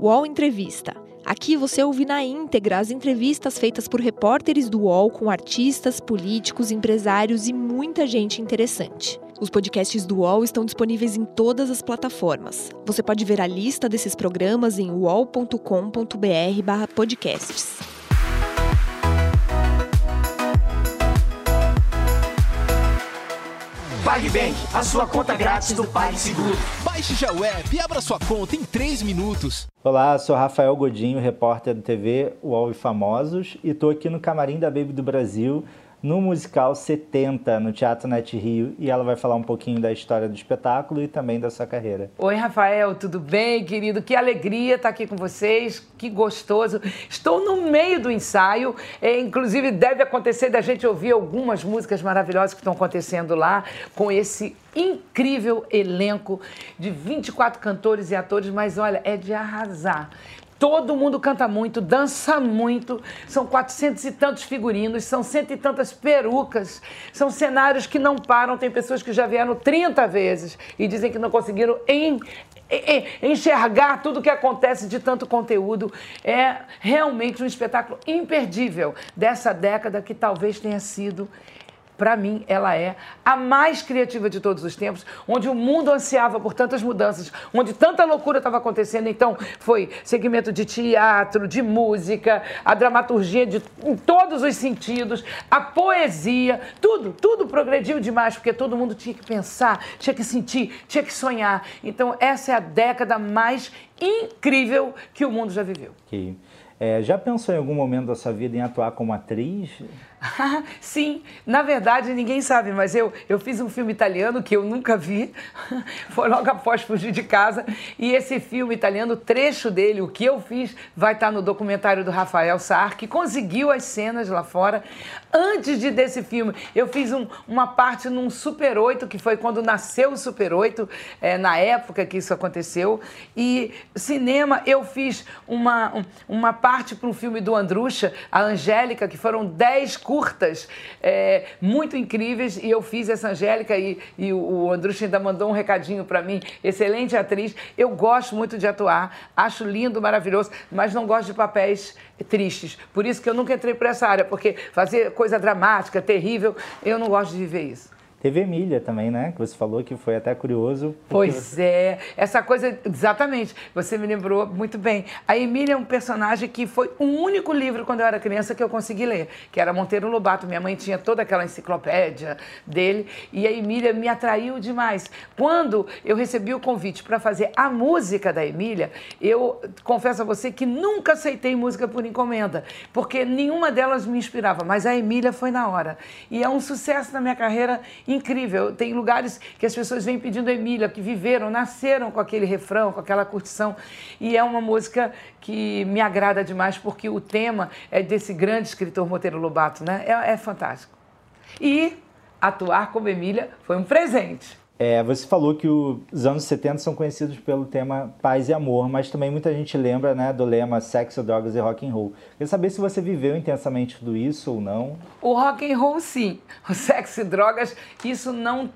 UOL Entrevista. Aqui você ouve na íntegra as entrevistas feitas por repórteres do UOL com artistas, políticos, empresários e muita gente interessante. Os podcasts do UOL estão disponíveis em todas as plataformas. Você pode ver a lista desses programas em uol.com.br/podcasts. PagBank, a sua conta grátis do PagSeguro. Baixe já o app e abra sua conta em 3 minutos. Olá, sou Rafael Godinho, repórter da TV UOL e Famosos, e estou aqui no camarim da Baby do Brasil no musical 70, no Teatro Net Rio, e ela vai falar um pouquinho da história do espetáculo e também da sua carreira. Oi, Rafael, tudo bem, querido? Que alegria estar aqui com vocês, que gostoso. Estou no meio do ensaio, é, inclusive deve acontecer da gente ouvir algumas músicas maravilhosas que estão acontecendo lá, com esse incrível elenco de 24 cantores e atores, mas olha, é de arrasar. Todo mundo canta muito, dança muito. São quatrocentos e tantos figurinos, são cento e tantas perucas. São cenários que não param. Tem pessoas que já vieram 30 vezes e dizem que não conseguiram em, enxergar tudo o que acontece de tanto conteúdo. É realmente um espetáculo imperdível dessa década que talvez tenha sido para mim, ela é a mais criativa de todos os tempos, onde o mundo ansiava por tantas mudanças, onde tanta loucura estava acontecendo. Então, foi segmento de teatro, de música, a dramaturgia de, em todos os sentidos, a poesia, tudo, tudo progrediu demais, porque todo mundo tinha que pensar, tinha que sentir, tinha que sonhar. Então, essa é a década mais incrível que o mundo já viveu. Okay. É, já pensou em algum momento da sua vida em atuar como atriz? Sim, na verdade ninguém sabe, mas eu, eu fiz um filme italiano que eu nunca vi, foi logo após fugir de casa, e esse filme italiano, trecho dele, o que eu fiz, vai estar no documentário do Rafael Sar, que conseguiu as cenas lá fora. Antes de desse filme, eu fiz um, uma parte num Super 8, que foi quando nasceu o Super 8, é, na época que isso aconteceu, e cinema, eu fiz uma, uma parte para um filme do Andrucha, a Angélica, que foram 10 curtas é, muito incríveis e eu fiz essa Angélica e, e o Andrucha ainda mandou um recadinho para mim. Excelente atriz. Eu gosto muito de atuar, acho lindo, maravilhoso, mas não gosto de papéis tristes. Por isso que eu nunca entrei por essa área, porque fazer coisa dramática, terrível, eu não gosto de viver isso. Teve Emília também, né? Que você falou que foi até curioso. Porque... Pois é, essa coisa, exatamente, você me lembrou muito bem. A Emília é um personagem que foi o único livro, quando eu era criança, que eu consegui ler, que era Monteiro Lobato. Minha mãe tinha toda aquela enciclopédia dele, e a Emília me atraiu demais. Quando eu recebi o convite para fazer a música da Emília, eu confesso a você que nunca aceitei música por encomenda, porque nenhuma delas me inspirava, mas a Emília foi na hora. E é um sucesso na minha carreira incrível. Tem lugares que as pessoas vêm pedindo Emília, que viveram, nasceram com aquele refrão, com aquela curtição. E é uma música que me agrada demais, porque o tema é desse grande escritor Monteiro Lobato, né? É, é fantástico. E atuar como Emília foi um presente. É, você falou que os anos 70 são conhecidos pelo tema paz e amor, mas também muita gente lembra né, do lema sexo, drogas e rock and roll. Queria saber se você viveu intensamente tudo isso ou não. O rock and roll, sim. O sexo e drogas, isso não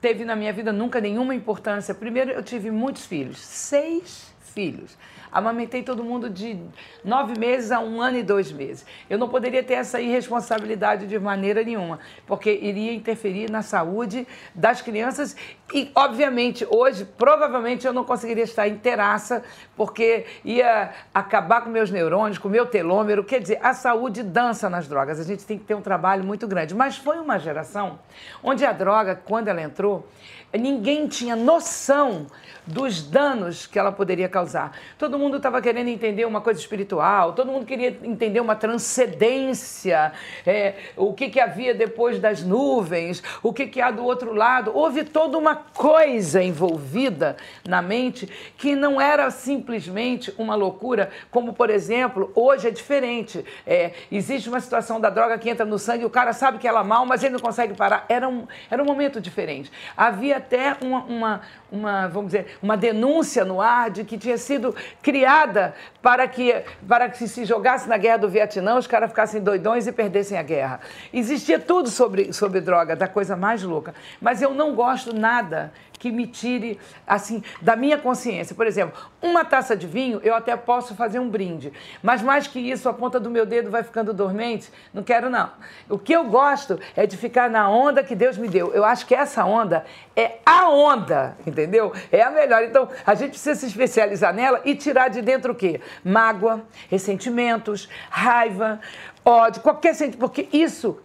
teve na minha vida nunca nenhuma importância. Primeiro, eu tive muitos filhos, seis filhos. Amamentei todo mundo de nove meses a um ano e dois meses. Eu não poderia ter essa irresponsabilidade de maneira nenhuma, porque iria interferir na saúde das crianças e, obviamente, hoje, provavelmente eu não conseguiria estar inteiraça, porque ia acabar com meus neurônios, com meu telômero. Quer dizer, a saúde dança nas drogas. A gente tem que ter um trabalho muito grande. Mas foi uma geração onde a droga, quando ela entrou, ninguém tinha noção dos danos que ela poderia causar. Todo mundo estava querendo entender uma coisa espiritual, todo mundo queria entender uma transcendência, é, o que, que havia depois das nuvens, o que, que há do outro lado. Houve toda uma coisa envolvida na mente que não era simplesmente uma loucura, como, por exemplo, hoje é diferente. É, existe uma situação da droga que entra no sangue, o cara sabe que ela é mal, mas ele não consegue parar. Era um, era um momento diferente. Havia até uma, uma, uma, vamos dizer, uma denúncia no ar de que tinha sido criada para que, para que se jogasse na guerra do Vietnã, os caras ficassem doidões e perdessem a guerra. Existia tudo sobre, sobre droga, da coisa mais louca. Mas eu não gosto nada que me tire, assim, da minha consciência. Por exemplo, uma taça de vinho, eu até posso fazer um brinde. Mas mais que isso, a ponta do meu dedo vai ficando dormente. Não quero, não. O que eu gosto é de ficar na onda que Deus me deu. Eu acho que essa onda é a onda, entendeu? É a melhor. Então, a gente precisa se especializar nela e tirar de dentro o quê? Mágoa, ressentimentos, raiva, ódio, qualquer sentimento. Porque isso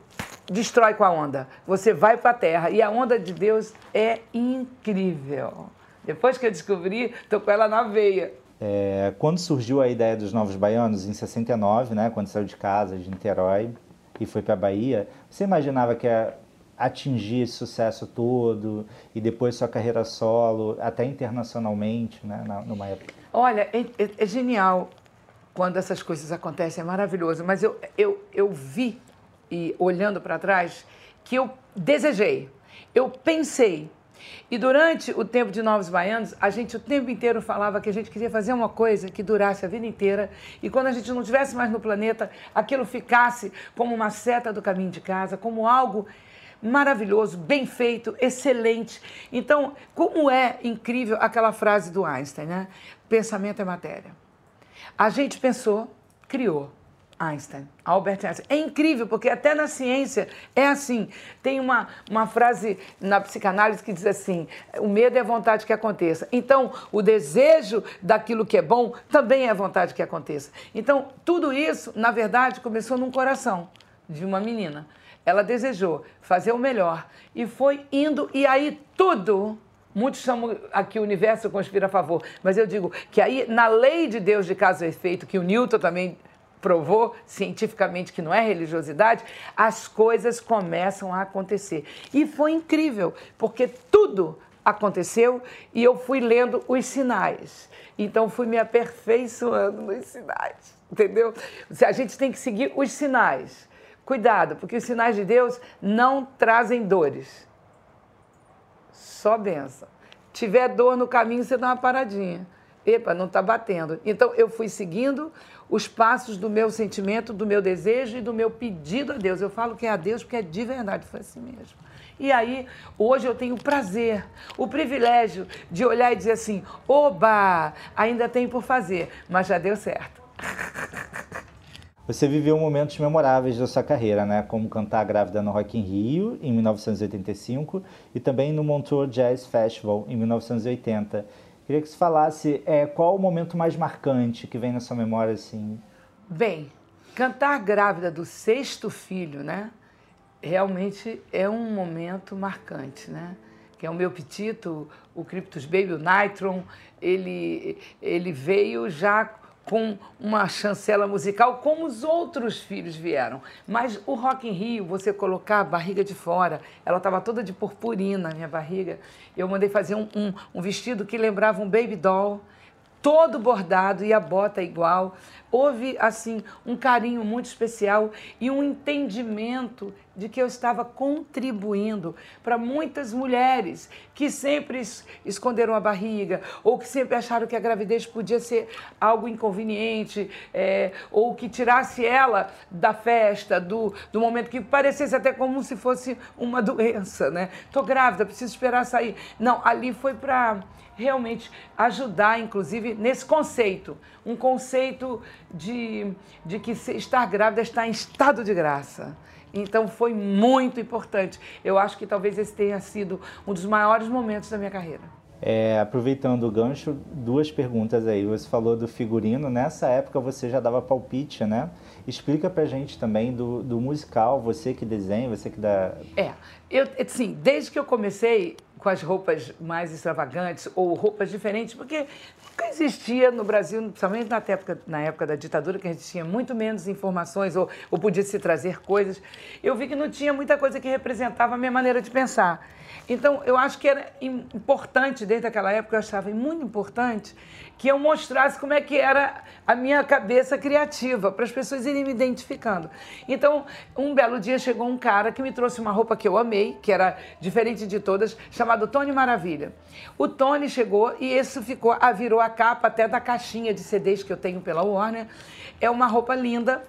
destrói com a onda. Você vai para a terra e a onda de Deus é incrível. Depois que eu descobri, tô com ela na veia. É, quando surgiu a ideia dos Novos Baianos, em 69, né, quando saiu de casa, de Niterói, e foi para a Bahia, você imaginava que ia atingir esse sucesso todo e depois sua carreira solo, até internacionalmente, né, numa época? Olha, é, é, é genial quando essas coisas acontecem, é maravilhoso. Mas eu, eu, eu vi e olhando para trás, que eu desejei, eu pensei. E durante o tempo de Novos Baianos, a gente o tempo inteiro falava que a gente queria fazer uma coisa que durasse a vida inteira e quando a gente não estivesse mais no planeta, aquilo ficasse como uma seta do caminho de casa, como algo maravilhoso, bem feito, excelente. Então, como é incrível aquela frase do Einstein, né? Pensamento é matéria. A gente pensou, criou. Einstein, Albert Einstein. É incrível, porque até na ciência é assim. Tem uma, uma frase na psicanálise que diz assim: o medo é vontade que aconteça. Então, o desejo daquilo que é bom também é vontade que aconteça. Então, tudo isso, na verdade, começou num coração de uma menina. Ela desejou fazer o melhor e foi indo, e aí tudo Muitos chamam aqui o universo conspira a favor, mas eu digo que aí, na lei de Deus de caso e efeito, que o Newton também provou cientificamente que não é religiosidade, as coisas começam a acontecer. E foi incrível, porque tudo aconteceu e eu fui lendo os sinais. Então fui me aperfeiçoando nos sinais, entendeu? A gente tem que seguir os sinais. Cuidado, porque os sinais de Deus não trazem dores. Só benção. Tiver dor no caminho, você dá uma paradinha. Epa, não está batendo. Então eu fui seguindo os passos do meu sentimento, do meu desejo e do meu pedido a Deus. Eu falo que é a Deus porque é de verdade, foi assim mesmo. E aí, hoje eu tenho o prazer, o privilégio de olhar e dizer assim: oba, ainda tem por fazer, mas já deu certo. Você viveu momentos memoráveis da sua carreira, né? Como cantar grávida no Rock in Rio, em 1985, e também no Montreux Jazz Festival, em 1980. Queria que você falasse é, qual o momento mais marcante que vem na sua memória, assim. Bem, cantar grávida do sexto filho, né? Realmente é um momento marcante, né? Que é o meu petito, o Cryptus Baby, o Nitron, ele, ele veio já com uma chancela musical, como os outros filhos vieram. Mas o Rock in Rio, você colocar a barriga de fora, ela estava toda de purpurina, a minha barriga. Eu mandei fazer um, um, um vestido que lembrava um baby doll, todo bordado e a bota igual. Houve, assim, um carinho muito especial e um entendimento de que eu estava contribuindo para muitas mulheres que sempre esconderam a barriga ou que sempre acharam que a gravidez podia ser algo inconveniente é, ou que tirasse ela da festa, do, do momento que parecesse até como se fosse uma doença, né? Tô grávida, preciso esperar sair. Não, ali foi para realmente ajudar, inclusive, nesse conceito. Um conceito de, de que estar grávida está em estado de graça. Então foi muito importante. Eu acho que talvez esse tenha sido um dos maiores momentos da minha carreira. É, aproveitando o gancho, duas perguntas aí. Você falou do figurino, nessa época você já dava palpite, né? Explica pra gente também do, do musical, você que desenha, você que dá. É, eu, assim, desde que eu comecei, com as roupas mais extravagantes ou roupas diferentes, porque nunca existia no Brasil, principalmente na época, na época da ditadura, que a gente tinha muito menos informações ou, ou podia se trazer coisas. Eu vi que não tinha muita coisa que representava a minha maneira de pensar. Então, eu acho que era importante, desde aquela época, eu achava muito importante que eu mostrasse como é que era a minha cabeça criativa, para as pessoas irem me identificando. Então, um belo dia chegou um cara que me trouxe uma roupa que eu amei, que era diferente de todas, chamado Tony Maravilha. O Tony chegou e isso ficou, virou a capa até da caixinha de CDs que eu tenho pela Warner. É uma roupa linda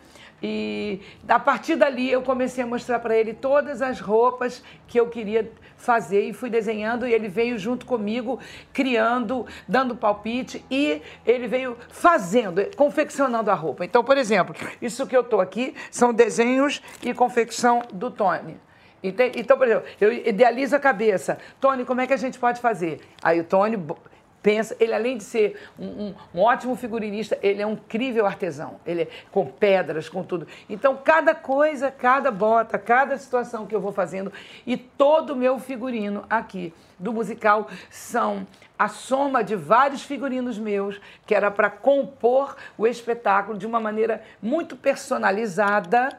E a partir dali eu comecei a mostrar para ele todas as roupas que eu queria fazer e fui desenhando e ele veio junto comigo, criando, dando palpite e ele veio fazendo, confeccionando a roupa. Então, por exemplo, isso que eu estou aqui são desenhos e confecção do Tony. Então, por exemplo, eu idealizo a cabeça. Tony, como é que a gente pode fazer? Aí o Tony pensa, ele além de ser um, um, um, ótimo figurinista, ele é um incrível artesão, ele é com pedras, com tudo. Então, cada coisa, cada bota, cada situação que eu vou fazendo e todo o meu figurino aqui do musical são a soma de vários figurinos meus, que era para compor o espetáculo de uma maneira muito personalizada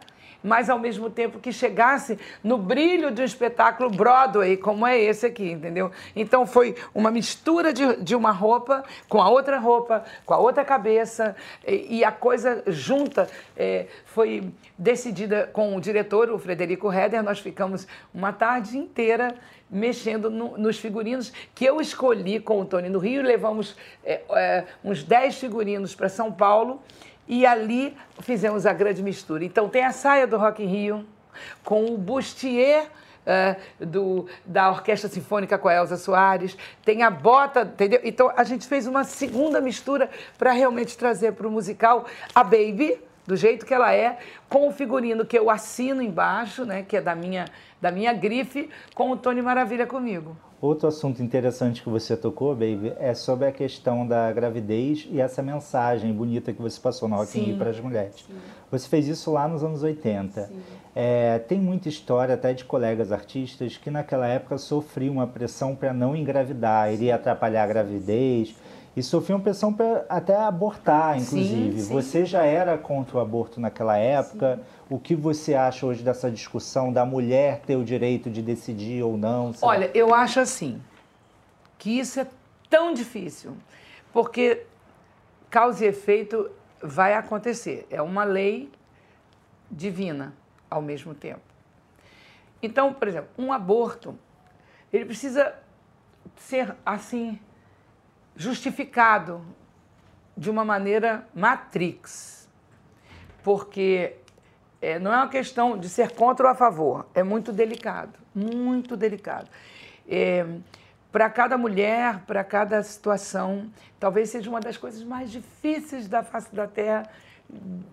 mas ao mesmo tempo que chegasse no brilho de um espetáculo Broadway, como é esse aqui, entendeu? Então foi uma mistura de, de uma roupa com a outra roupa, com a outra cabeça, e, e a coisa junta é, foi decidida com o diretor, o Frederico Heder. Nós ficamos uma tarde inteira mexendo no, nos figurinos que eu escolhi com o Tony no Rio. Levamos é, é, uns 10 figurinos para São Paulo e ali fizemos a grande mistura. Então tem a saia do Rock in Rio com o bustier uh, do, da Orquestra Sinfônica com a Elza Soares, tem a bota, entendeu? Então a gente fez uma segunda mistura para realmente trazer para o musical a Baby, do jeito que ela é, com o figurino que eu assino embaixo, né, que é da minha, da minha grife, com o Tony Maravilha comigo. Outro assunto interessante que você tocou, Baby, é sobre a questão da gravidez e essa mensagem bonita que você passou na Rock in Rio para as mulheres. Sim. Você fez isso lá nos anos 80. É, tem muita história até de colegas artistas que naquela época sofriam uma pressão para não engravidar, iria atrapalhar a gravidez e sofriam pressão para até abortar, inclusive. Sim, sim. Você já era contra o aborto naquela época. Sim. O que você acha hoje dessa discussão da mulher ter o direito de decidir ou não? Olha, eu acho assim que isso é tão difícil, porque causa e efeito vai acontecer. É uma lei divina ao mesmo tempo. Então, por exemplo, um aborto, ele precisa ser assim justificado de uma maneira matrix, porque é, não é uma questão de ser contra ou a favor, é muito delicado, muito delicado. É, para cada mulher, para cada situação, talvez seja uma das coisas mais difíceis da face da Terra,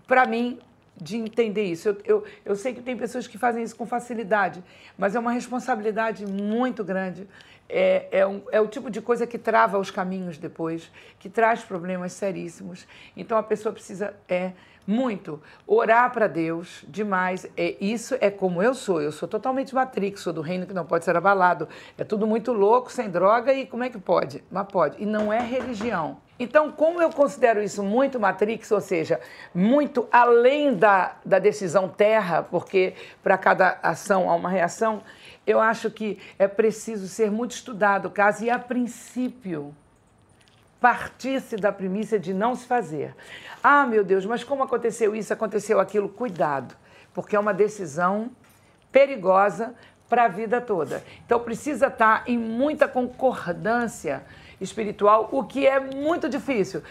para mim, de entender isso. Eu, eu, eu sei que tem pessoas que fazem isso com facilidade, mas é uma responsabilidade muito grande é, é, um, é, o tipo de coisa que trava os caminhos depois, que traz problemas seríssimos. Então a pessoa precisa é muito orar para Deus demais. É isso é como eu sou. Eu sou totalmente matrix, sou do reino que não pode ser abalado. É tudo muito louco, sem droga e como é que pode? Mas pode. E não é religião. Então, como eu considero isso muito matrix, ou seja, muito além da, da decisão terra, porque para cada ação há uma reação, eu acho que é preciso ser muito estudado o caso e, a princípio, partisse da premissa de não se fazer. Ah, meu Deus, mas como aconteceu isso, aconteceu aquilo? Cuidado, porque é uma decisão perigosa para a vida toda. Então precisa estar em muita concordância espiritual, o que é muito difícil.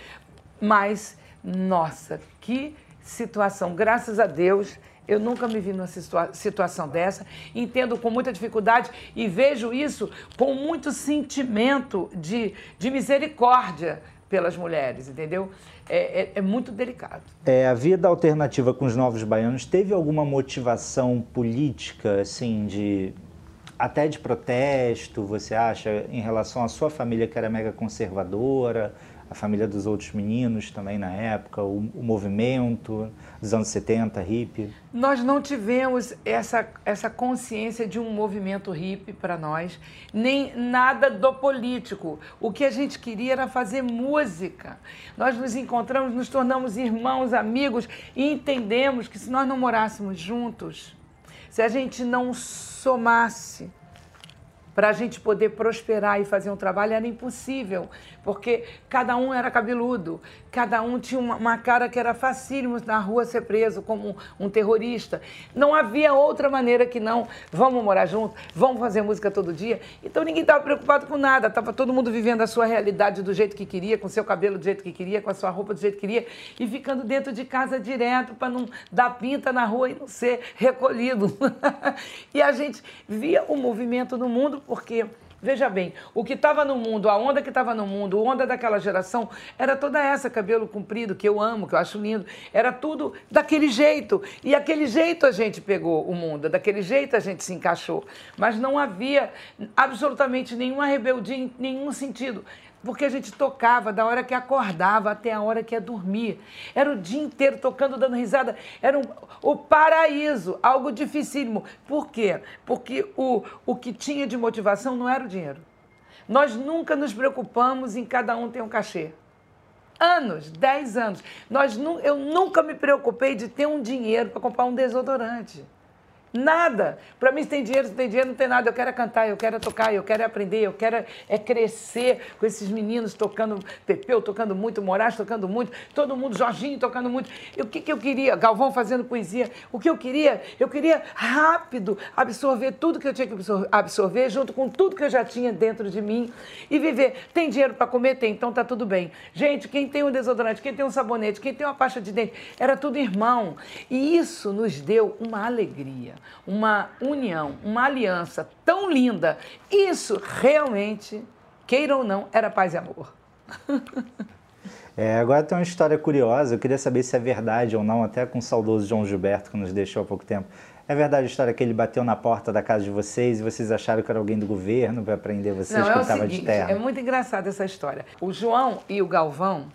Mas, nossa, que situação, graças a Deus eu nunca me vi numa situa situação dessa, entendo com muita dificuldade e vejo isso com muito sentimento de, de misericórdia pelas mulheres, entendeu? É, é, é, muito delicado. É, a vida alternativa com os novos baianos teve alguma motivação política, assim, de até de protesto, você acha, em relação à sua família que era mega conservadora? A família dos outros meninos também na época, o, o movimento dos anos 70, hippie? Nós não tivemos essa, essa consciência de um movimento hippie para nós, nem nada do político. O que a gente queria era fazer música. Nós nos encontramos, nos tornamos irmãos, amigos e entendemos que se nós não morássemos juntos, se a gente não somasse para a gente poder prosperar e fazer um trabalho era impossível, porque cada um era cabeludo, cada um tinha uma, uma cara que era facílimo na rua ser preso como um, um terrorista. Não havia outra maneira que não, vamos morar juntos, vamos fazer música todo dia. Então ninguém estava preocupado com nada, estava todo mundo vivendo a sua realidade do jeito que queria, com seu cabelo do jeito que queria, com a sua roupa do jeito que queria e ficando dentro de casa direto para não dar pinta na rua e não ser recolhido. e a gente via o movimento no mundo porque Veja bem, o que estava no mundo, a onda que estava no mundo, a onda daquela geração, era toda essa, cabelo comprido, que eu amo, que eu acho lindo. Era tudo daquele jeito. E aquele jeito a gente pegou o mundo, daquele jeito a gente se encaixou. Mas não havia absolutamente nenhuma rebeldia em nenhum sentido porque a gente tocava da hora que acordava até a hora que ia dormir. Era o dia inteiro tocando, dando risada. Era um, o paraíso, algo dificílimo. Por quê? Porque o, o que tinha de motivação não era o dinheiro. Nós nunca nos preocupamos em cada um ter um cachê. Anos, 10 anos. Nós, eu nunca me preocupei de ter um dinheiro para comprar um desodorante. Nada. Para mim, se tem dinheiro, se tem dinheiro, não tem nada. Eu quero é cantar, eu quero é tocar, eu quero é aprender, eu quero é crescer com esses meninos tocando Pepeu, tocando muito, Moraes tocando muito, todo mundo, Jorginho tocando muito. E o que, que eu queria? Galvão fazendo poesia. O que eu queria? Eu queria rápido absorver tudo que eu tinha que absorver, junto com tudo que eu já tinha dentro de mim e viver. Tem dinheiro para comer? Tem, então tá tudo bem. Gente, quem tem um desodorante, quem tem um sabonete, quem tem uma pasta de dente, era tudo irmão. E isso nos deu uma alegria uma união, uma aliança tão linda. Isso realmente, queira ou não, era paz e amor. É, agora tem uma história curiosa, eu queria saber se é verdade ou não, até com o saudoso João Gilberto, que nos deixou há pouco tempo. É verdade a história que ele bateu na porta da casa de vocês e vocês acharam que era alguém do governo para prender vocês não, que é estava de terra? É muito engraçada essa história. O João e o Galvão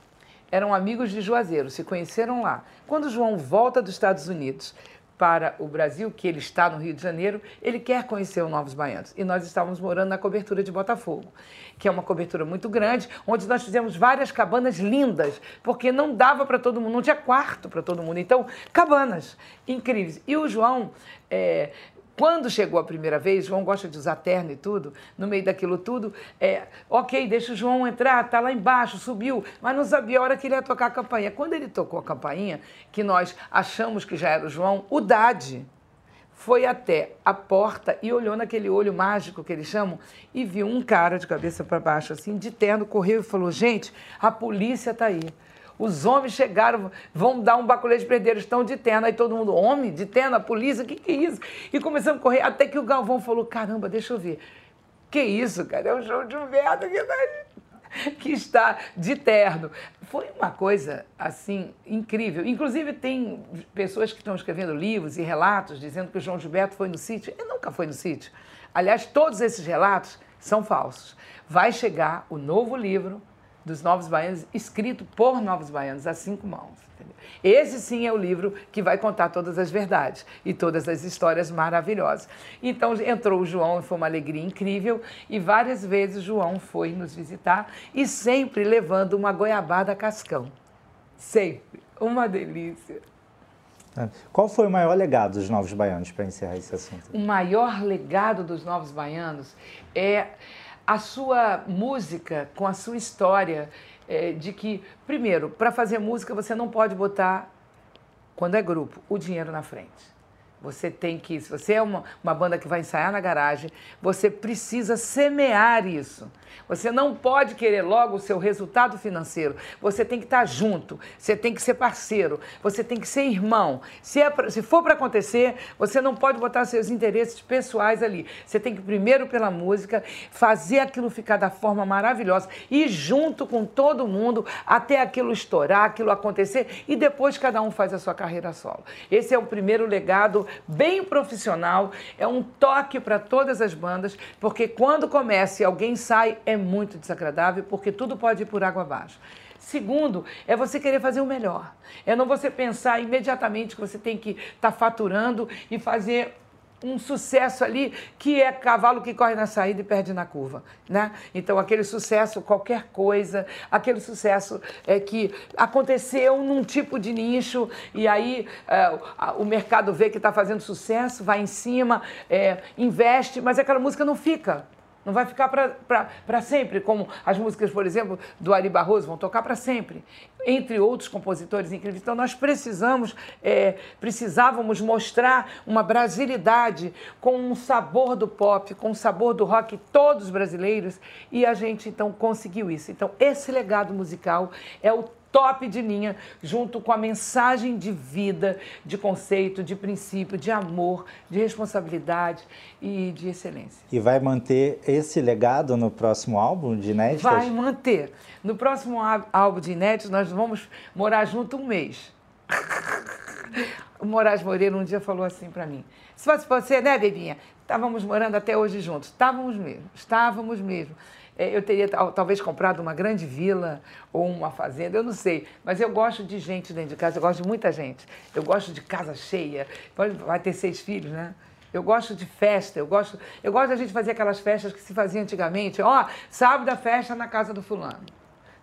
eram amigos de Juazeiro, se conheceram lá. Quando o João volta dos Estados Unidos para o Brasil, que ele está no Rio de Janeiro, ele quer conhecer o Novos Baianos. E nós estávamos morando na cobertura de Botafogo, que é uma cobertura muito grande, onde nós fizemos várias cabanas lindas, porque não dava para todo mundo, não tinha quarto para todo mundo. Então, cabanas incríveis. E o João é, quando chegou a primeira vez, João gosta de usar terno e tudo, no meio daquilo tudo, é, ok, deixa o João entrar, tá lá embaixo, subiu, mas não sabia a hora que ele ia tocar a campainha. Quando ele tocou a campainha, que nós achamos que já era o João, o Dade foi até a porta e olhou naquele olho mágico que eles chamam e viu um cara de cabeça para baixo, assim, de terno, correu e falou: Gente, a polícia está aí. Os homens chegaram, vão dar um baculê de prendeiro, estão de terno. Aí todo mundo, homem, de terno, polícia, o que, que é isso? E começamos a correr, até que o Galvão falou: caramba, deixa eu ver. Que isso, cara? É o João Gilberto que está, que está de terno. Foi uma coisa, assim, incrível. Inclusive, tem pessoas que estão escrevendo livros e relatos dizendo que o João Gilberto foi no sítio. Ele nunca foi no sítio. Aliás, todos esses relatos são falsos. Vai chegar o novo livro dos Novos Baianos, escrito por Novos Baianos, a cinco mãos. Entendeu? Esse sim é o livro que vai contar todas as verdades e todas as histórias maravilhosas. Então entrou o João e foi uma alegria incrível e várias vezes o João foi nos visitar e sempre levando uma goiabada cascão. Sempre. Uma delícia. É. Qual foi o maior legado dos Novos Baianos, para encerrar esse assunto? O maior legado dos Novos Baianos é a sua música com a sua história é, de que, primeiro, para fazer música você não pode botar, quando é grupo, o dinheiro na frente. Você tem que, se você é uma, uma banda que vai ensaiar na garagem, você precisa semear isso. Você não pode querer logo o seu resultado financeiro. Você tem que estar junto, você tem que ser parceiro, você tem que ser irmão. Se, é pra, se for para acontecer, você não pode botar seus interesses pessoais ali. Você tem que, primeiro, pela música, fazer aquilo ficar da forma maravilhosa e junto com todo mundo até aquilo estourar, aquilo acontecer e depois cada um faz a sua carreira solo. Esse é o primeiro legado bem profissional, é um toque para todas as bandas, porque quando começa e alguém sai, é muito desagradável, porque tudo pode ir por água abaixo. Segundo, é você querer fazer o melhor. É não você pensar imediatamente que você tem que estar tá faturando e fazer um sucesso ali que é cavalo que corre na saída e perde na curva, né? Então aquele sucesso, qualquer coisa, aquele sucesso é que aconteceu num tipo de nicho e aí é, o mercado vê que está fazendo sucesso, vai em cima, é, investe, mas aquela música não fica não vai ficar para sempre, como as músicas, por exemplo, do Ari Barroso vão tocar para sempre, entre outros compositores incríveis. Então nós precisamos, é, precisávamos mostrar uma brasilidade com um sabor do pop, com um sabor do rock, todos brasileiros, e a gente então conseguiu isso. Então esse legado musical é o top de linha, junto com a mensagem de vida, de conceito, de princípio, de amor, de responsabilidade e de excelência. E vai manter esse legado no próximo álbum de inéditos? Vai manter. No próximo álbum de inéditos, nós vamos morar junto um mês. o Moraes Moreira um dia falou assim para mim: se fosse você, né, Bebinha? Estávamos morando até hoje juntos. Estávamos mesmo, estávamos mesmo. É, eu teria talvez comprado uma grande vila ou uma fazenda, eu não sei. Mas eu gosto de gente dentro de casa, eu gosto de muita gente. Eu gosto de casa cheia. Vai ter seis filhos, né? Eu gosto de festa, eu gosto, eu gosto da gente fazer aquelas festas que se fazia antigamente. Ó, oh, sábado a festa na casa do fulano.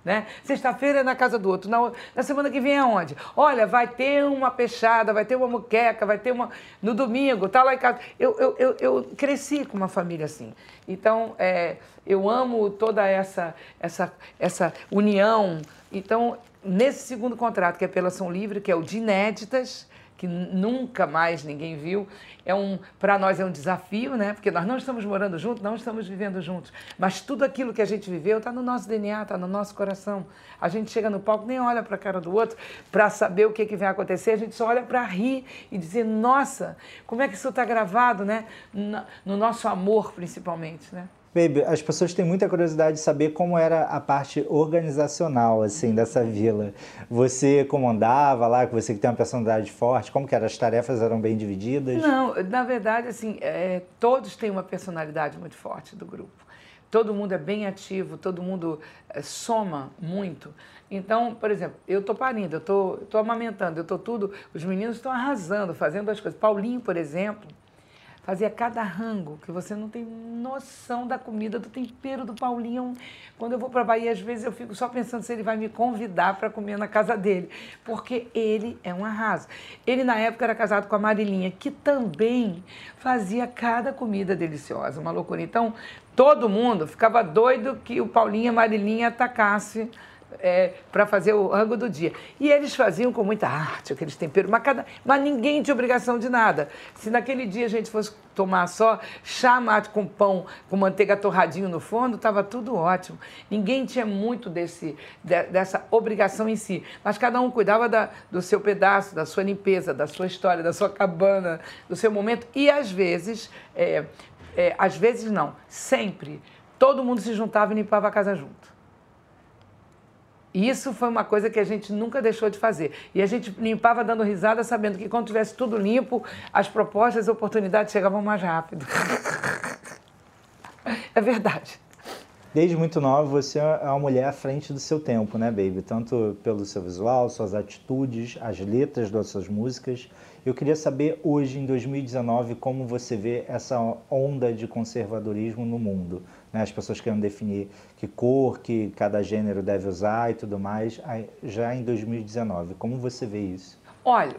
Né? Sexta-feira é na casa do outro. Na, na, semana que vem é onde? Olha, vai ter uma peixada, vai ter uma muqueca, vai ter uma. No domingo, tá lá em casa. Eu, eu, eu, eu cresci com uma família assim. Então, é, eu amo toda essa, essa, essa união. Então, nesse segundo contrato, que é pela São Livre, que é o de inéditas, que nunca mais ninguém viu. É um, para nós é um desafio, né? Porque nós não estamos morando juntos, não estamos vivendo juntos. Mas tudo aquilo que a gente viveu está no nosso DNA, está no nosso coração. A gente chega no palco, nem olha para a cara do outro para saber o que, que vai acontecer, a gente só olha para rir e dizer, nossa, como é que isso está gravado, né? No nosso amor, principalmente, né? Baby, as pessoas têm muita curiosidade de saber como era a parte organizacional, assim, dessa vila. Você comandava lá, você que tem uma personalidade forte, como que era? As tarefas eram bem divididas? Não, na verdade, assim, é, todos têm uma personalidade muito forte do grupo. Todo mundo é bem ativo, todo mundo é, soma muito. Então, por exemplo, eu estou parindo, eu estou amamentando, eu estou tudo, os meninos estão arrasando, fazendo as coisas. Paulinho, por exemplo, fazia cada rango, que você não tem noção da comida, do tempero do Paulinho. Quando eu vou para Bahia, às vezes eu fico só pensando se ele vai me convidar para comer na casa dele, porque ele é um arraso. Ele, na época, era casado com a Marilinha, que também fazia cada comida deliciosa, uma loucura. Então, todo mundo ficava doido que o Paulinho e a Marilinha atacasse é, para fazer o rango do dia. E eles faziam com muita arte aqueles temperos, mas, cada, mas ninguém tinha obrigação de nada. Se naquele dia a gente fosse tomar só chá mate com pão, com manteiga torradinho no fundo, estava tudo ótimo. Ninguém tinha muito desse, de, dessa obrigação em si, mas cada um cuidava da, do seu pedaço, da sua limpeza, da sua história, da sua cabana, do seu momento. E às vezes, é, é, às vezes não, sempre, todo mundo se juntava e limpava a casa junto. E isso foi uma coisa que a gente nunca deixou de fazer. E a gente limpava dando risada, sabendo que quando tivesse tudo limpo, as propostas, as oportunidades chegavam mais rápido. é verdade. Desde muito nova, você é uma mulher à frente do seu tempo, né, baby? Tanto pelo seu visual, suas atitudes, as letras das suas músicas. Eu queria saber hoje, em 2019, como você vê essa onda de conservadorismo no mundo né? as pessoas querem definir que cor que cada gênero deve usar e tudo mais, já em 2019. Como você vê isso? Olha,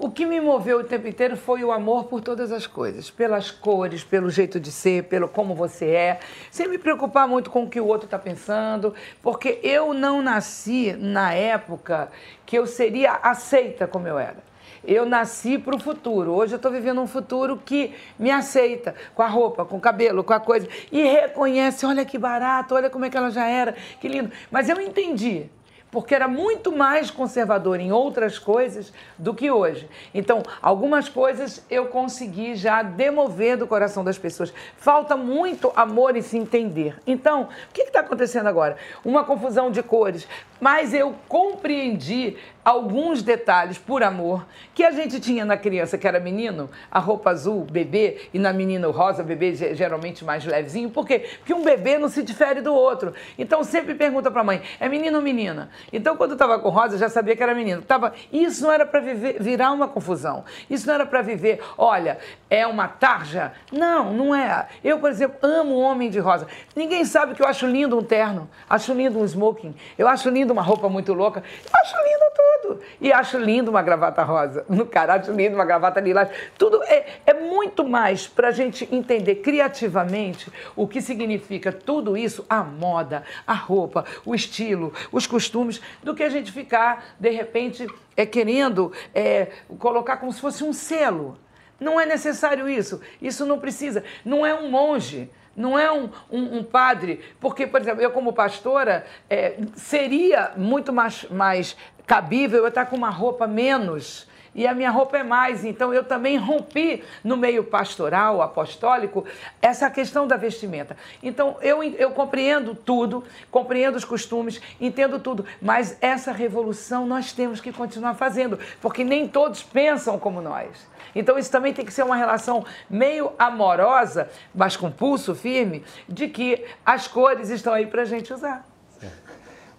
o que me moveu o tempo inteiro foi o amor por todas as coisas, pelas cores, pelo jeito de ser, pelo como você é, sem me preocupar muito com o que o outro está pensando, porque eu não nasci na época que eu seria aceita como eu era. Eu nasci para o futuro. Hoje eu estou vivendo um futuro que me aceita com a roupa, com o cabelo, com a coisa. E reconhece: olha que barato, olha como é que ela já era, que lindo. Mas eu entendi porque era muito mais conservador em outras coisas do que hoje. Então, algumas coisas eu consegui já demover do coração das pessoas. Falta muito amor e se entender. Então, o que está acontecendo agora? Uma confusão de cores. Mas eu compreendi alguns detalhes por amor que a gente tinha na criança que era menino, a roupa azul, bebê, e na menina o rosa, bebê geralmente mais levezinho. Por quê? Porque um bebê não se difere do outro. Então sempre pergunta para a mãe: é menino ou menina? Então, quando eu estava com rosa, eu já sabia que era menino. Tava, isso não era para virar uma confusão. Isso não era para viver, olha, é uma tarja. Não, não é. Eu, por exemplo, amo homem de rosa. Ninguém sabe que eu acho lindo um terno, acho lindo um smoking, eu acho lindo uma roupa muito louca, eu acho lindo tudo. E acho lindo uma gravata rosa. No cara, acho lindo uma gravata lilás. Tudo é, é muito mais para a gente entender criativamente o que significa tudo isso, a moda, a roupa, o estilo, os costumes, do que a gente ficar, de repente, é, querendo é, colocar como se fosse um selo. Não é necessário isso. Isso não precisa. Não é um monge. Não é um, um, um, padre, porque, por exemplo, eu como pastora, é, seria muito mais, mais cabível eu estar com uma roupa menos e a minha roupa é mais. Então eu também rompi no meio pastoral, apostólico, essa questão da vestimenta. Então eu, eu compreendo tudo, compreendo os costumes, entendo tudo, mas essa revolução nós temos que continuar fazendo, porque nem todos pensam como nós. Então isso também tem que ser uma relação meio amorosa, mas com pulso firme, de que as cores estão aí para a gente usar.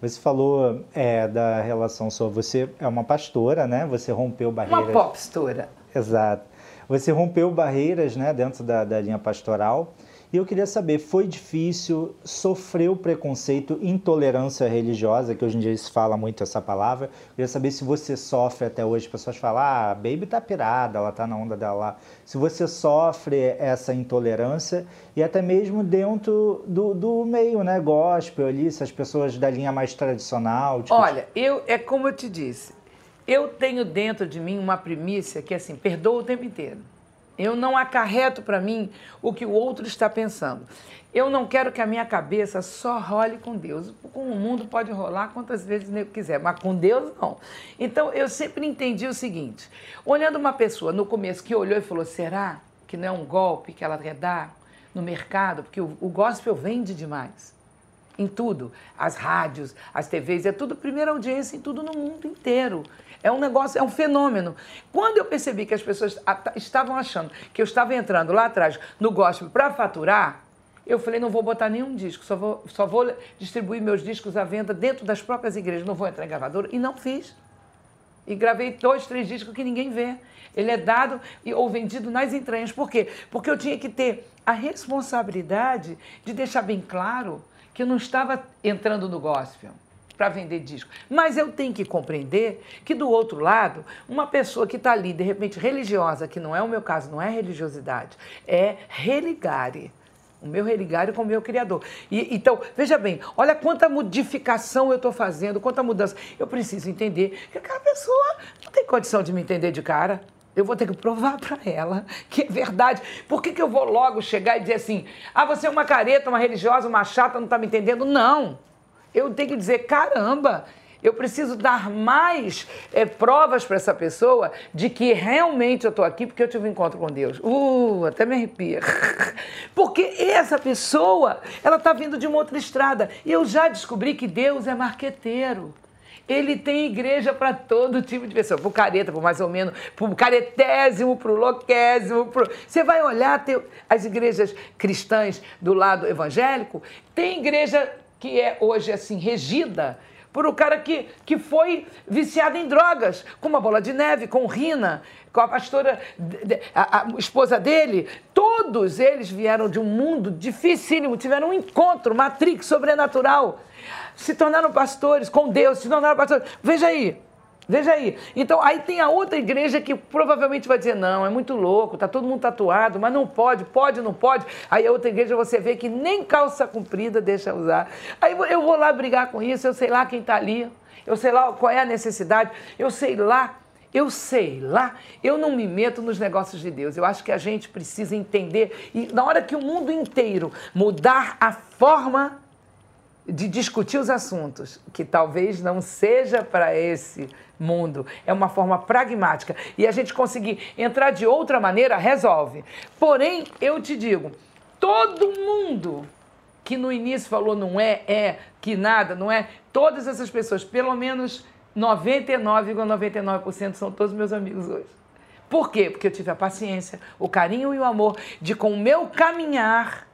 Você falou é, da relação sua. Você é uma pastora, né? Você rompeu barreiras. Uma popstora. Exato. Você rompeu barreiras, né, dentro da, da linha pastoral. E eu queria saber, foi difícil, sofreu preconceito, intolerância religiosa, que hoje em dia se fala muito essa palavra. Eu queria saber se você sofre até hoje, pessoas falam, ah, a Baby tá pirada, ela tá na onda dela lá. Se você sofre essa intolerância e até mesmo dentro do, do meio, né, gospel ali, se as pessoas da linha mais tradicional. Tipo... Olha, eu, é como eu te disse, eu tenho dentro de mim uma primícia que, assim, perdoa o tempo inteiro. Eu não acarreto para mim o que o outro está pensando. Eu não quero que a minha cabeça só role com Deus. Com o mundo pode rolar quantas vezes eu quiser, mas com Deus não. Então eu sempre entendi o seguinte: olhando uma pessoa no começo que olhou e falou: será que não é um golpe que ela quer dar no mercado? Porque o, o gospel vende demais. Em tudo, as rádios, as TVs, é tudo primeira audiência em tudo no mundo inteiro. É um negócio, é um fenômeno. Quando eu percebi que as pessoas estavam achando que eu estava entrando lá atrás no gospel para faturar, eu falei, não vou botar nenhum disco, só vou, só vou distribuir meus discos à venda dentro das próprias igrejas, não vou entrar em gravadora. E não fiz. E gravei dois, três discos que ninguém vê. Ele é dado ou vendido nas entranhas. Por quê? Porque eu tinha que ter a responsabilidade de deixar bem claro que eu não estava entrando no gospel para vender disco. Mas eu tenho que compreender que do outro lado, uma pessoa que está ali, de repente religiosa, que não é o meu caso, não é religiosidade, é religare. O meu religare com o meu Criador. E, então, veja bem, olha quanta modificação eu estou fazendo, quanta mudança. Eu preciso entender que aquela pessoa não tem condição de me entender de cara. Eu vou ter que provar para ela que é verdade. Por que, que eu vou logo chegar e dizer assim: ah, você é uma careta, uma religiosa, uma chata, não está me entendendo? Não eu tenho que dizer: caramba, eu preciso dar mais é, provas para essa pessoa de que realmente eu estou aqui porque eu tive um encontro com Deus. Uh, até me arrepia. Porque essa pessoa, ela está vindo de uma outra estrada. E eu já descobri que Deus é marqueteiro. Ele tem igreja para todo tipo de pessoa, para careta, para mais ou menos, para o caretésimo, para o loquésimo. Pro... Você vai olhar as igrejas cristãs do lado evangélico, tem igreja que é hoje assim regida por um cara que, que foi viciado em drogas, com uma bola de neve, com Rina, com a pastora, a, a, esposa dele. Todos eles vieram de um mundo dificílimo, tiveram um encontro, matrix sobrenatural. Se tornaram pastores com Deus, se tornaram pastores. Veja aí, Veja aí. Então, aí tem a outra igreja que provavelmente vai dizer: não, é muito louco, tá todo mundo tatuado, mas não pode, pode, não pode. Aí a outra igreja você vê que nem calça comprida deixa usar. Aí eu vou lá brigar com isso, eu sei lá quem está ali, eu sei lá qual é a necessidade, eu sei lá. Eu sei lá, eu não me meto nos negócios de Deus. Eu acho que a gente precisa entender, e na hora que o mundo inteiro mudar a forma de discutir os assuntos, que talvez não seja para esse mundo. É uma forma pragmática. E a gente conseguir entrar de outra maneira, resolve. Porém, eu te digo, todo mundo que no início falou não é, é, que nada, não é, todas essas pessoas, pelo menos 99,99% ,99 são todos meus amigos hoje. Por quê? Porque eu tive a paciência, o carinho e o amor de, com o meu caminhar,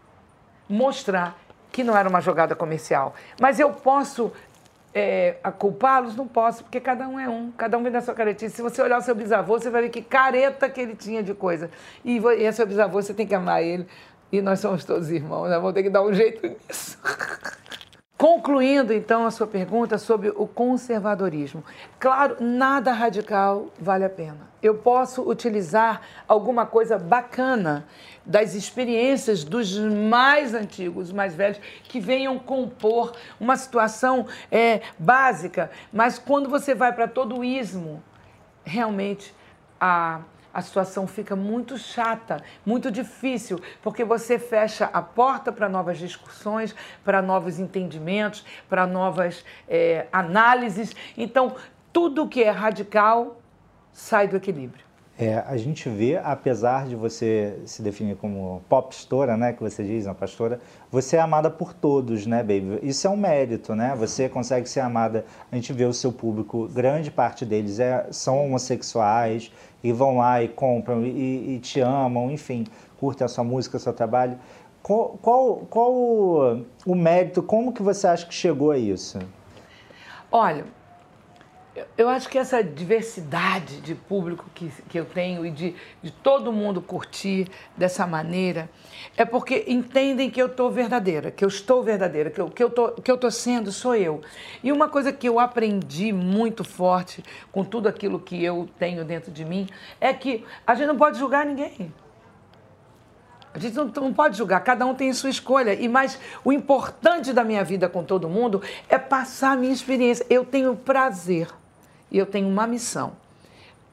mostrar que não era uma jogada comercial. Mas eu posso é, culpá-los, não posso, porque cada um é um, cada um vem da sua caretice. Se você olhar o seu bisavô, você vai ver que careta que ele tinha de coisa. E, e é seu bisavô, você tem que amar ele. E nós somos todos irmãos, nós vamos ter que dar um jeito nisso. Concluindo então a sua pergunta sobre o conservadorismo. Claro, nada radical vale a pena. Eu posso utilizar alguma coisa bacana das experiências dos mais antigos, mais velhos, que venham compor uma situação é, básica, mas quando você vai para todo o ismo, realmente a a situação fica muito chata, muito difícil, porque você fecha a porta para novas discussões, para novos entendimentos, para novas é, análises. Então, tudo que é radical sai do equilíbrio. É, a gente vê, apesar de você se definir como popstora, né, que você diz, uma pastora, você é amada por todos, né, baby? Isso é um mérito, né? Você consegue ser amada. A gente vê o seu público, grande parte deles é, são homossexuais e vão lá e compram e, e te amam, enfim, curtem a sua música, o seu trabalho. Qual, qual, qual o, o mérito? Como que você acha que chegou a isso? Olha, eu acho que essa diversidade de público que, que eu tenho e de, de todo mundo curtir dessa maneira é porque entendem que eu estou verdadeira, que eu estou verdadeira, que, eu, que, eu tô, que eu estou sendo sou eu. E uma coisa que eu aprendi muito forte com tudo aquilo que eu tenho dentro de mim é que a gente não pode julgar ninguém. A gente não, não, pode julgar, cada um tem sua escolha. E mais, o importante da minha vida com todo mundo é passar a minha experiência. Eu tenho prazer e eu tenho uma missão,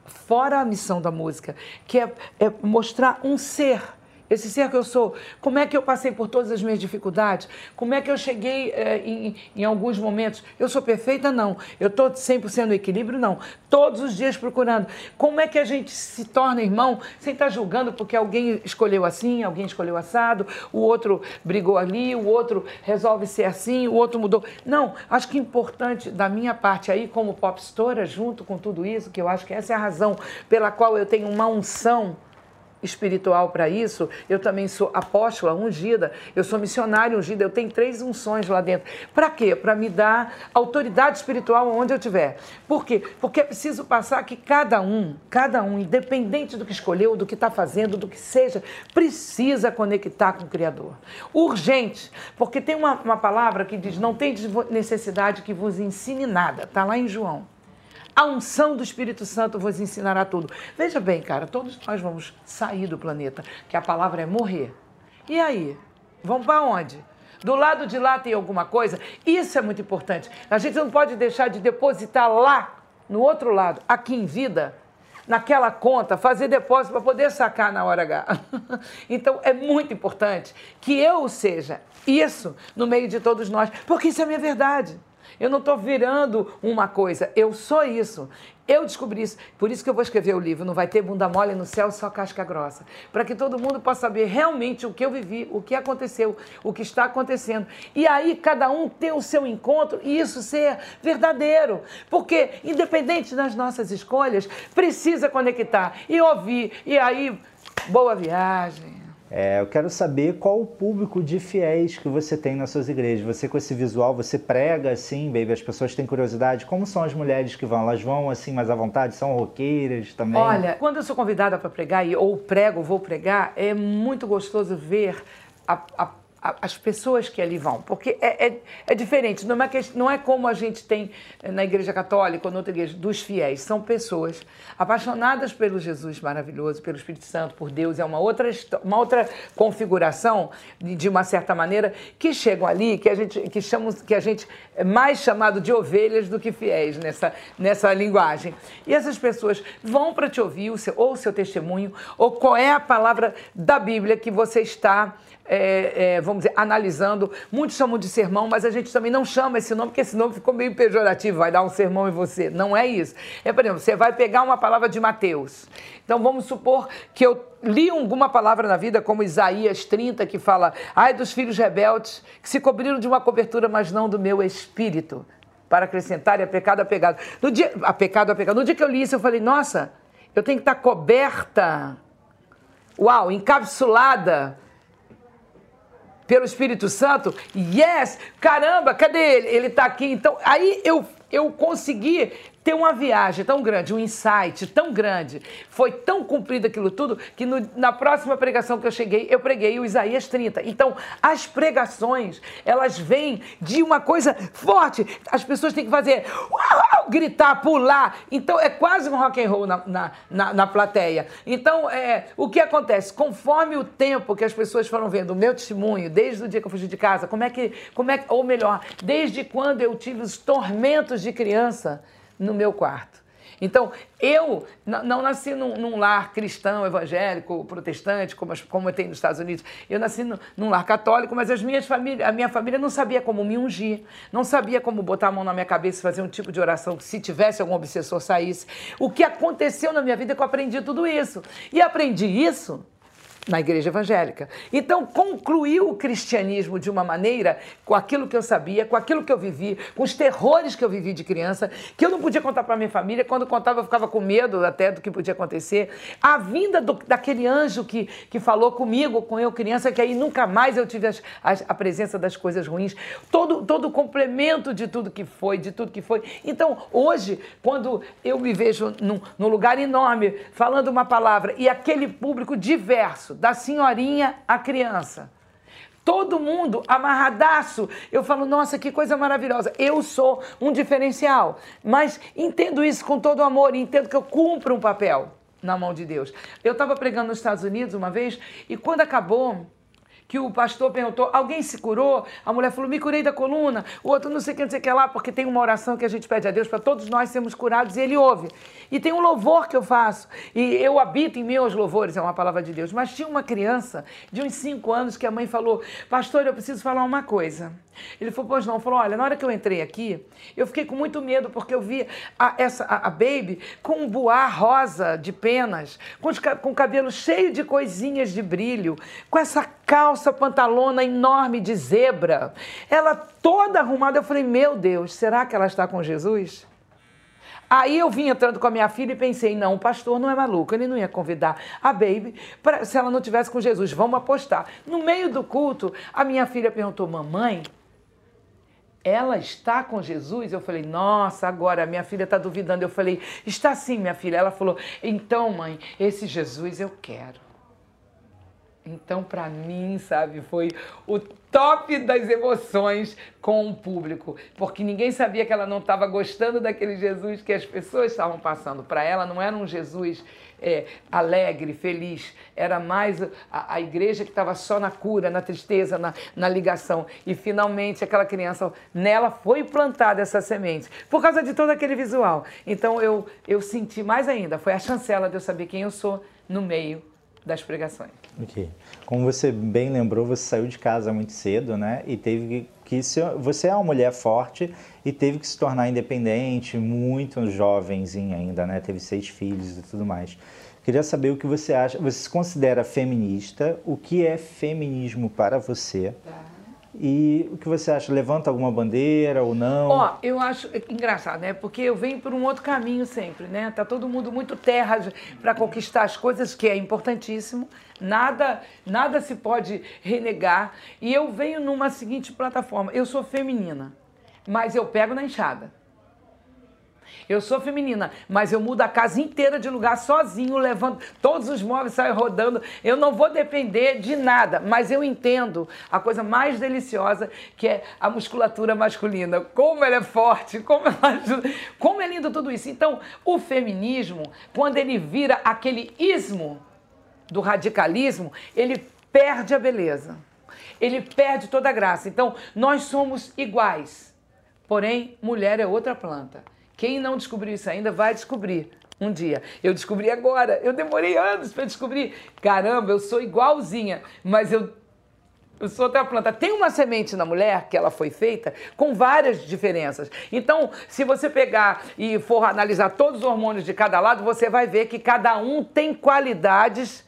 fora a missão da música, que é, é mostrar um ser esse ser que eu sou, como é que eu passei por todas as minhas dificuldades, como é que eu cheguei é, em, em, alguns momentos. Eu sou perfeita? Não. Eu estou 100% no equilíbrio? Não. Todos os dias procurando. Como é que a gente se torna irmão sem estar tá julgando porque alguém escolheu assim, alguém escolheu assado, o outro brigou ali, o outro resolve ser assim, o outro mudou. Não, acho que é importante da minha parte aí, como popstora, junto com tudo isso, que eu acho que essa é a razão pela qual eu tenho uma unção espiritual para isso. Eu também sou apóstola ungida, eu sou missionária ungida, eu tenho três unções lá dentro. Para quê? Para me dar autoridade espiritual onde eu estiver. Por quê? Porque é preciso passar que cada um, cada um, independente do que escolheu, do que está fazendo, do que seja, precisa conectar com o Criador. Urgente, porque tem uma, uma palavra que diz: não tem necessidade que vos ensine nada. Está lá em João. A unção do Espírito Santo vos ensinará tudo. Veja bem, cara, todos nós vamos sair do planeta, que a palavra é morrer. E aí? Vamos para onde? Do lado de lá tem alguma coisa? Isso é muito importante. A gente não pode deixar de depositar lá, no outro lado, aqui em vida, naquela conta, fazer depósito para poder sacar na hora H. Então é muito importante que eu seja isso no meio de todos nós, porque isso é a minha verdade. Eu não estou virando uma coisa, eu sou isso. Eu descobri isso. Por isso que eu vou escrever o livro. Não vai ter bunda mole no céu, só casca grossa. Para que todo mundo possa saber realmente o que eu vivi, o que aconteceu, o que está acontecendo. E aí cada um ter o seu encontro e isso ser verdadeiro. Porque, independente das nossas escolhas, precisa conectar e ouvir. E aí, boa viagem. É, eu quero saber qual o público de fiéis que você tem nas suas igrejas. Você com esse visual, você prega assim, baby, as pessoas têm curiosidade. Como são as mulheres que vão? Elas vão assim mais à vontade? São roqueiras também? Olha, quando eu sou convidada para pregar, ou prego, vou pregar, é muito gostoso ver a, a as pessoas que ali vão, porque é, é, é, diferente, não é, não é como a gente tem na igreja católica ou na outra igreja, dos fiéis, são pessoas apaixonadas pelo Jesus maravilhoso, pelo Espírito Santo, por Deus, é uma outra, uma outra configuração, de uma certa maneira, que chegam ali, que a gente, que chamam, que a gente é mais chamado de ovelhas do que fiéis nessa, nessa linguagem. E essas pessoas vão para te ouvir, ou o seu testemunho, ou qual é a palavra da Bíblia que você está é, é, vamos dizer, analisando. Muitos chamam de sermão, mas a gente também não chama esse nome, porque esse nome ficou meio pejorativo, vai dar um sermão em você. Não é isso. É, por exemplo, você vai pegar uma palavra de Mateus. Então vamos supor que eu li alguma palavra na vida, como Isaías 30, que fala: ai dos filhos rebeldes, que se cobriram de uma cobertura, mas não do meu espírito. Para acrescentar, a pecado a pecado. No dia, a pecado a pecado. No dia que eu li isso, eu falei, nossa, eu tenho que estar coberta, uau, encapsulada pelo Espírito Santo, yes, caramba, cadê ele? Ele está aqui. Então, aí eu, eu consegui ter uma viagem tão grande, um insight tão grande, foi tão cumprido aquilo tudo, que no, na próxima pregação que eu cheguei, eu preguei o Isaías 30. Então, as pregações, elas vêm de uma coisa forte. As pessoas têm que fazer, uau, gritar, pular. Então, é quase um rock and roll na, na, na, na plateia. Então, é, o que acontece? Conforme o tempo que as pessoas foram vendo o meu testemunho, desde o dia que eu fugi de casa, como é que, como é, ou melhor, desde quando eu tive os tormentos de criança, no meu quarto. Então, eu não nasci num, num, lar cristão, evangélico, protestante, como, como tem nos Estados Unidos. Eu nasci no, num lar católico, mas as minhas família, a minha família não sabia como me ungir, não sabia como botar a mão na minha cabeça e fazer um tipo de oração que, se tivesse algum obsessor, saísse. O que aconteceu na minha vida é que eu aprendi tudo isso. E aprendi isso na igreja evangélica. Então, concluiu o cristianismo de uma maneira, com aquilo que eu sabia, com aquilo que eu vivi, com os terrores que eu vivi de criança, que eu não podia contar para minha família. Quando contava, eu ficava com medo até do que podia acontecer. A vinda do, daquele anjo que, que falou comigo, com eu criança, que aí nunca mais eu tive as, as, a presença das coisas ruins. Todo, todo o complemento de tudo que foi, de tudo que foi. Então, hoje, quando eu me vejo num, num lugar enorme, falando uma palavra, e aquele público diverso, da senhorinha à criança. Todo mundo amarradaço. Eu falo, nossa, que coisa maravilhosa. Eu sou um diferencial. Mas entendo isso com todo amor entendo que eu cumpro um papel na mão de Deus. Eu estava pregando nos Estados Unidos uma vez e quando acabou, que o pastor perguntou: alguém se curou? A mulher falou: me curei da coluna. O outro não sei o que, não sei que lá, porque tem uma oração que a gente pede a Deus para todos nós sermos curados e ele ouve. E tem um louvor que eu faço. E eu habito em meus louvores, é uma palavra de Deus. Mas tinha uma criança de uns 5 anos que a mãe falou: Pastor, eu preciso falar uma coisa. Ele falou: Pois não. Falou: Olha, na hora que eu entrei aqui, eu fiquei com muito medo, porque eu vi a, essa, a, a baby com um buá rosa de penas, com, os, com o cabelo cheio de coisinhas de brilho, com essa calça pantalona enorme de zebra. Ela toda arrumada. Eu falei: Meu Deus, será que ela está com Jesus? Aí eu vim entrando com a minha filha e pensei, não, o pastor não é maluco, ele não ia convidar a baby pra, se ela não tivesse com Jesus, vamos apostar. No meio do culto, a minha filha perguntou, mamãe, ela está com Jesus? Eu falei, nossa, agora minha filha está duvidando. Eu falei, está sim, minha filha. Ela falou, então, mãe, esse Jesus eu quero. Então, para mim, sabe, foi o top das emoções com o público, porque ninguém sabia que ela não estava gostando daquele Jesus que as pessoas estavam passando. Para ela, não era um Jesus é, alegre, feliz, era mais a, a igreja que estava só na cura, na tristeza, na, na ligação. E finalmente aquela criança, nela foi plantada essa semente, por causa de todo aquele visual. Então eu, eu senti mais ainda, foi a chancela de eu saber quem eu sou no meio das pregações. Ok. Como você bem lembrou, você saiu de casa muito cedo, né? E teve que se, você é uma mulher forte e teve que se tornar independente, muito jovenzinha ainda, né? Teve seis filhos e tudo mais. Queria saber o que você acha. Você se considera feminista? O que é feminismo para você? Tá. E o que você acha? Levanta alguma bandeira ou não? Ó, eu acho engraçado, né? Porque eu venho por um outro caminho sempre, né? Tá todo mundo muito terra para conquistar as coisas, que é importantíssimo. Nada, nada se pode renegar. E eu venho numa seguinte plataforma. Eu sou feminina, mas eu pego na enxada. Eu sou feminina, mas eu mudo a casa inteira de lugar sozinho, levando todos os móveis, saem rodando. Eu não vou depender de nada, mas eu entendo a coisa mais deliciosa que é a musculatura masculina. Como ela é forte, como ela ajuda, como é lindo tudo isso. Então, o feminismo, quando ele vira aquele ismo do radicalismo, ele perde a beleza. Ele perde toda a graça. Então, nós somos iguais. Porém, mulher é outra planta. Quem não descobriu isso ainda vai descobrir um dia. Eu descobri agora. Eu demorei anos para descobrir. Caramba, eu sou igualzinha, mas eu eu sou outra planta. Tem uma semente na mulher que ela foi feita com várias diferenças. Então, se você pegar e for analisar todos os hormônios de cada lado, você vai ver que cada um tem qualidades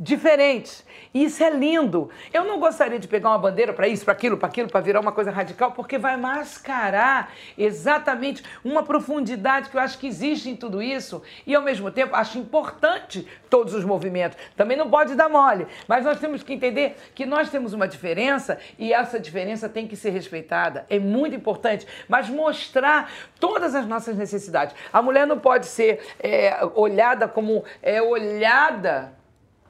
diferentes. E isso é lindo. Eu não gostaria de pegar uma bandeira para isso, para aquilo, para aquilo, para virar uma coisa radical, porque vai mascarar exatamente uma profundidade que eu acho que existe em tudo isso. E ao mesmo tempo acho importante todos os movimentos. Também não pode dar mole, mas nós temos que entender que nós temos uma diferença e essa diferença tem que ser respeitada. É muito importante, mas mostrar todas as nossas necessidades. A mulher não pode ser é, olhada como é olhada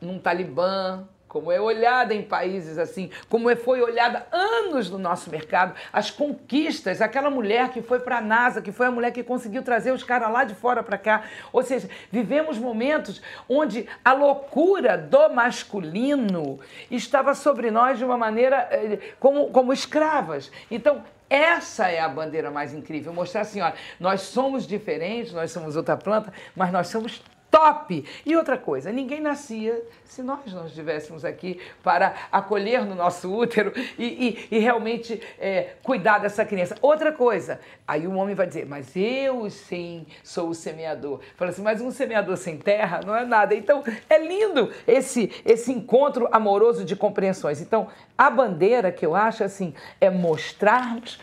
num Talibã, como é olhada em países assim, como é, foi olhada anos no nosso mercado, as conquistas, aquela mulher que foi para a NASA, que foi a mulher que conseguiu trazer os caras lá de fora para cá. Ou seja, vivemos momentos onde a loucura do masculino estava sobre nós de uma maneira eh, como, como escravas. Então, essa é a bandeira mais incrível, mostrar assim, olha, nós somos diferentes, nós somos outra planta, mas nós somos top! E outra coisa, ninguém nascia se nós não estivéssemos aqui para acolher no nosso útero e, e, e realmente é, cuidar dessa criança. Outra coisa, aí o homem vai dizer, mas eu sim sou o semeador. Fala assim, mas um semeador sem terra não é nada. Então é lindo esse, esse encontro amoroso de compreensões. Então a bandeira que eu acho assim é mostrarmos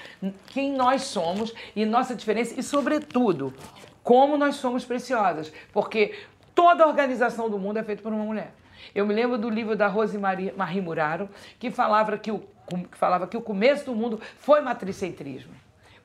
quem nós somos e nossa diferença e, sobretudo, como nós somos preciosas, porque toda organização do mundo é feita por uma mulher. Eu me lembro do livro da Rose Marie Muraro, que falava que, o, que falava que o começo do mundo foi matricentrismo.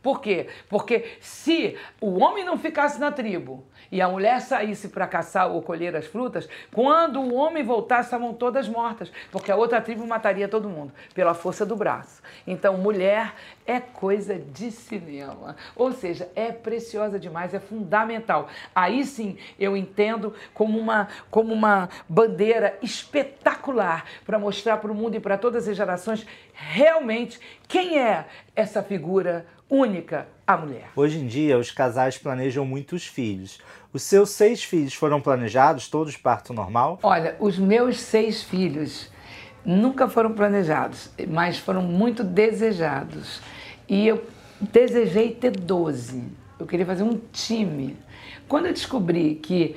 Por quê? Porque se o homem não ficasse na tribo e a mulher saísse para caçar ou colher as frutas, quando o homem voltasse, estavam todas mortas, porque a outra tribo mataria todo mundo, pela força do braço. Então, mulher é coisa de cinema, ou seja, é preciosa demais, é fundamental. Aí sim eu entendo como uma, como uma bandeira espetacular para mostrar para o mundo e para todas as gerações realmente quem é essa figura única a mulher. Hoje em dia, os casais planejam muitos filhos. Os seus seis filhos foram planejados, todos parto normal? Olha, os meus seis filhos nunca foram planejados, mas foram muito desejados. E eu desejei ter 12. Eu queria fazer um time. Quando eu descobri que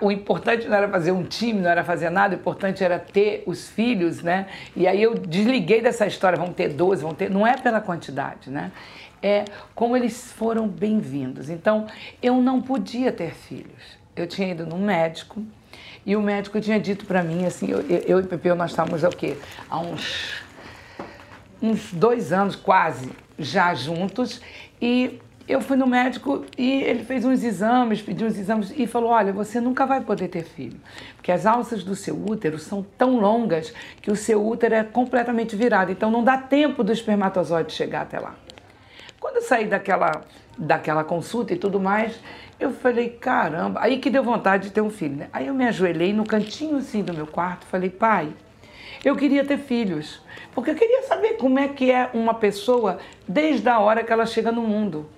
o importante não era fazer um time, não era fazer nada, o importante era ter os filhos, né? E aí eu desliguei dessa história, vão ter 12, vão ter. Não é pela quantidade, né? É como eles foram bem-vindos. Então, eu não podia ter filhos. Eu tinha ido num médico e o médico tinha dito para mim, assim, eu, eu e Pepeu, nós estávamos, o quê? Há uns, uns dois anos quase já juntos e eu fui no médico e ele fez uns exames, pediu uns exames e falou: Olha, você nunca vai poder ter filho, porque as alças do seu útero são tão longas que o seu útero é completamente virado, então não dá tempo do espermatozoide chegar até lá. Quando eu saí daquela, daquela consulta e tudo mais, eu falei: Caramba, aí que deu vontade de ter um filho, né? Aí eu me ajoelhei no cantinho assim do meu quarto, falei: Pai, eu queria ter filhos, porque eu queria saber como é que é uma pessoa desde a hora que ela chega no mundo.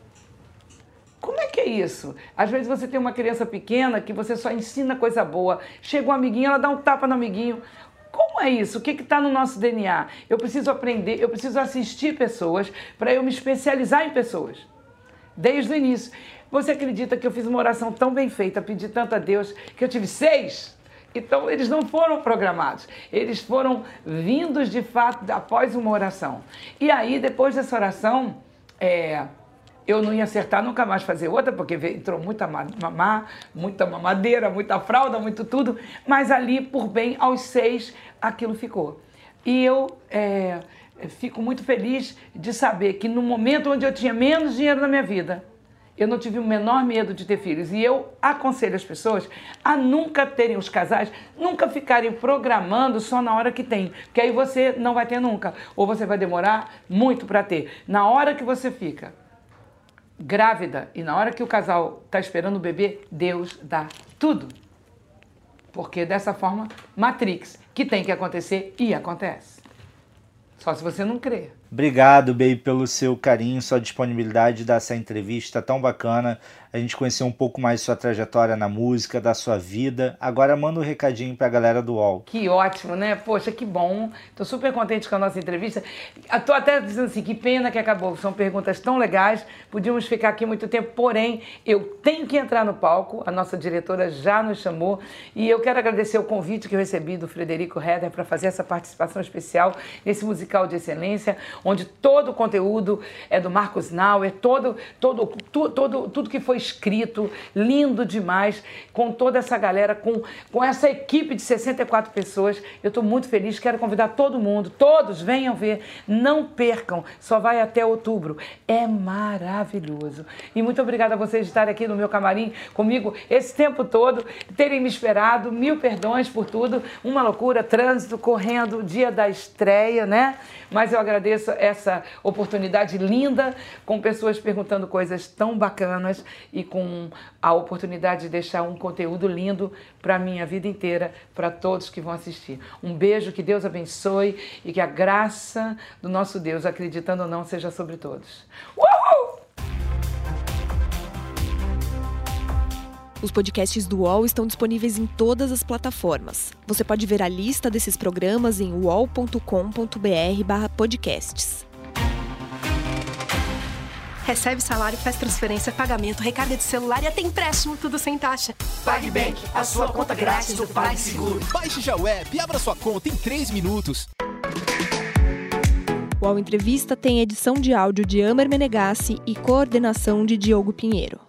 Como é que é isso? Às vezes você tem uma criança pequena que você só ensina coisa boa. Chega um amiguinho, ela dá um tapa no amiguinho. Como é isso? O que está no nosso DNA? Eu preciso aprender, eu preciso assistir pessoas para eu me especializar em pessoas. Desde o início. Você acredita que eu fiz uma oração tão bem feita, pedi tanto a Deus, que eu tive seis? Então, eles não foram programados, eles foram vindos de fato após uma oração. E aí, depois dessa oração, é, eu não ia acertar nunca mais fazer outra, porque entrou muita mamá, muita mamadeira, muita fralda, muito tudo, mas ali, por bem, aos seis, aquilo ficou. E eu é, fico muito feliz de saber que no momento onde eu tinha menos dinheiro na minha vida, eu não tive o menor medo de ter filhos. E eu aconselho as pessoas a nunca terem os casais, nunca ficarem programando só na hora que tem. Porque aí você não vai ter nunca. Ou você vai demorar muito para ter. Na hora que você fica grávida e na hora que o casal está esperando o bebê, Deus dá tudo. Porque dessa forma, Matrix, que tem que acontecer e acontece. Só se você não crer. Obrigado, Baby, pelo seu carinho, sua disponibilidade de dar essa entrevista tão bacana a gente conheceu um pouco mais sua trajetória na música, da sua vida. Agora manda um recadinho pra galera do UOL. Que ótimo, né? Poxa, que bom. Tô super contente com a nossa entrevista. Tô até dizendo assim, que pena que acabou. São perguntas tão legais. Podíamos ficar aqui muito tempo, porém, eu tenho que entrar no palco. A nossa diretora já nos chamou. E eu quero agradecer o convite que eu recebi do Frederico Heder para fazer essa participação especial nesse musical de excelência, onde todo o conteúdo é do Marcos Nauer, todo, todo, todo, todo, tudo que foi escrito, lindo demais, com toda essa galera, com, com essa equipe de 64 pessoas. Eu estou muito feliz, quero convidar todo mundo, todos venham ver, não percam, só vai até outubro. É maravilhoso. E muito obrigada a vocês de estarem aqui no meu camarim comigo esse tempo todo, terem me esperado, mil perdões por tudo, uma loucura, trânsito, correndo, dia da estreia, né? Mas eu agradeço essa oportunidade linda, com pessoas perguntando coisas tão bacanas e com a oportunidade de deixar um conteúdo lindo para a minha vida inteira, para todos que vão assistir. Um beijo, que Deus abençoe e que a graça do nosso Deus, acreditando ou não, seja sobre todos. Uhul! Os podcasts do UOL estão disponíveis em todas as plataformas. Você pode ver a lista desses programas em uol.com.br/podcasts. Recebe salário, faz transferência, pagamento, recarga de celular e até empréstimo, tudo sem taxa. PagBank, a sua conta grátis do PagSeguro. Baixe já o app e abra sua conta em 3 minutos. O UOL Entrevista tem edição de áudio de Amer Menegassi e coordenação de Diogo Pinheiro.